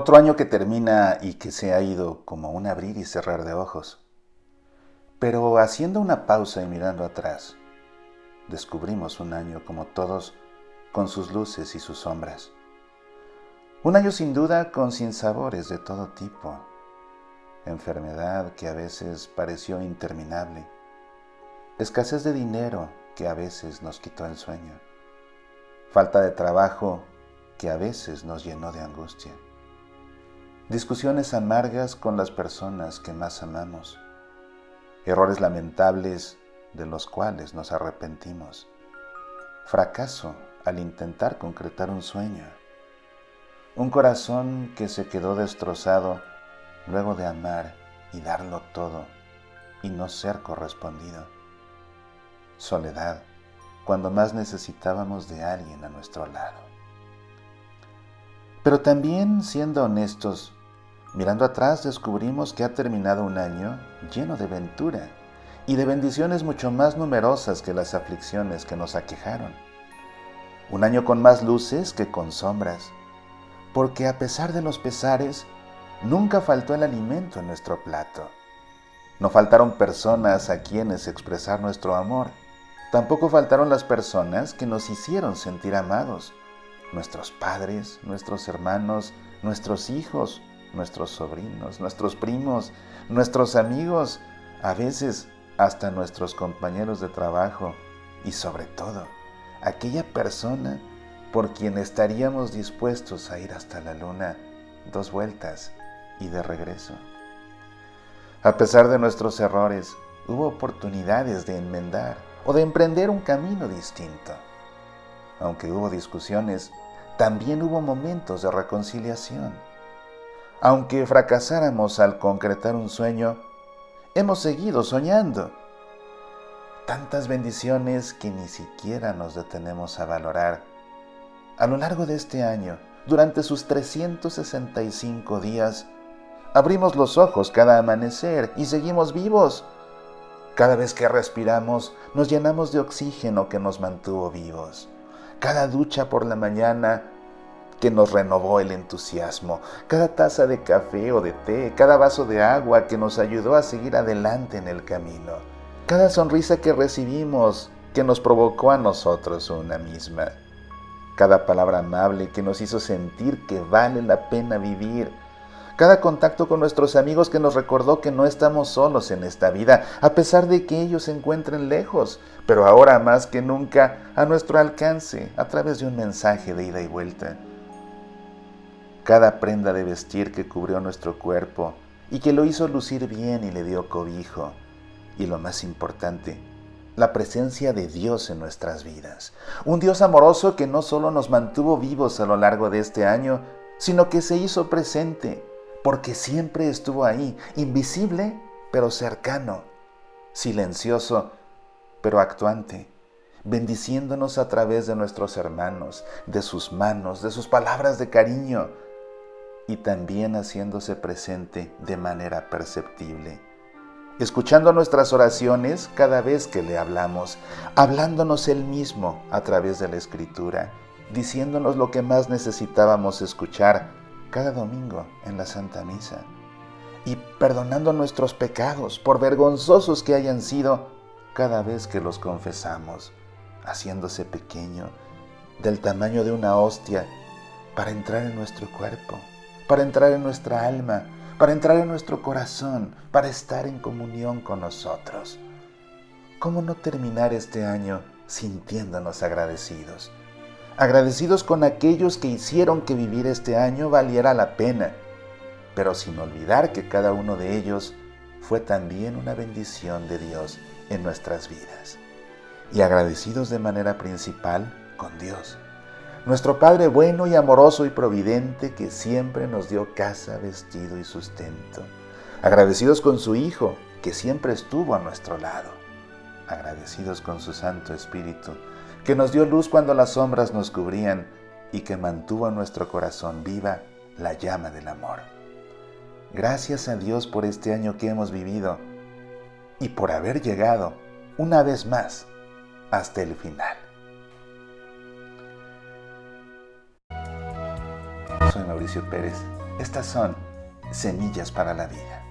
Otro año que termina y que se ha ido como un abrir y cerrar de ojos. Pero haciendo una pausa y mirando atrás, descubrimos un año como todos, con sus luces y sus sombras. Un año sin duda con sinsabores de todo tipo. Enfermedad que a veces pareció interminable. Escasez de dinero que a veces nos quitó el sueño. Falta de trabajo que a veces nos llenó de angustia. Discusiones amargas con las personas que más amamos. Errores lamentables de los cuales nos arrepentimos, fracaso al intentar concretar un sueño, un corazón que se quedó destrozado luego de amar y darlo todo y no ser correspondido, soledad cuando más necesitábamos de alguien a nuestro lado. Pero también, siendo honestos, Mirando atrás descubrimos que ha terminado un año lleno de ventura y de bendiciones mucho más numerosas que las aflicciones que nos aquejaron. Un año con más luces que con sombras, porque a pesar de los pesares, nunca faltó el alimento en nuestro plato. No faltaron personas a quienes expresar nuestro amor. Tampoco faltaron las personas que nos hicieron sentir amados. Nuestros padres, nuestros hermanos, nuestros hijos, nuestros sobrinos, nuestros primos, nuestros amigos, a veces hasta nuestros compañeros de trabajo y sobre todo aquella persona por quien estaríamos dispuestos a ir hasta la luna dos vueltas y de regreso. A pesar de nuestros errores, hubo oportunidades de enmendar o de emprender un camino distinto. Aunque hubo discusiones, también hubo momentos de reconciliación aunque fracasáramos al concretar un sueño, hemos seguido soñando. Tantas bendiciones que ni siquiera nos detenemos a valorar. A lo largo de este año, durante sus 365 días, abrimos los ojos cada amanecer y seguimos vivos. Cada vez que respiramos, nos llenamos de oxígeno que nos mantuvo vivos. Cada ducha por la mañana que nos renovó el entusiasmo, cada taza de café o de té, cada vaso de agua que nos ayudó a seguir adelante en el camino, cada sonrisa que recibimos que nos provocó a nosotros una misma, cada palabra amable que nos hizo sentir que vale la pena vivir, cada contacto con nuestros amigos que nos recordó que no estamos solos en esta vida, a pesar de que ellos se encuentren lejos, pero ahora más que nunca a nuestro alcance a través de un mensaje de ida y vuelta cada prenda de vestir que cubrió nuestro cuerpo y que lo hizo lucir bien y le dio cobijo. Y lo más importante, la presencia de Dios en nuestras vidas. Un Dios amoroso que no solo nos mantuvo vivos a lo largo de este año, sino que se hizo presente, porque siempre estuvo ahí, invisible, pero cercano, silencioso, pero actuante, bendiciéndonos a través de nuestros hermanos, de sus manos, de sus palabras de cariño, y también haciéndose presente de manera perceptible. Escuchando nuestras oraciones cada vez que le hablamos, hablándonos Él mismo a través de la Escritura, diciéndonos lo que más necesitábamos escuchar cada domingo en la Santa Misa, y perdonando nuestros pecados, por vergonzosos que hayan sido, cada vez que los confesamos, haciéndose pequeño, del tamaño de una hostia, para entrar en nuestro cuerpo para entrar en nuestra alma, para entrar en nuestro corazón, para estar en comunión con nosotros. ¿Cómo no terminar este año sintiéndonos agradecidos? Agradecidos con aquellos que hicieron que vivir este año valiera la pena, pero sin olvidar que cada uno de ellos fue también una bendición de Dios en nuestras vidas. Y agradecidos de manera principal con Dios nuestro Padre bueno y amoroso y providente que siempre nos dio casa, vestido y sustento. Agradecidos con su Hijo, que siempre estuvo a nuestro lado. Agradecidos con su Santo Espíritu, que nos dio luz cuando las sombras nos cubrían y que mantuvo en nuestro corazón viva la llama del amor. Gracias a Dios por este año que hemos vivido y por haber llegado una vez más hasta el final. Pérez. Estas son Semillas para la Vida.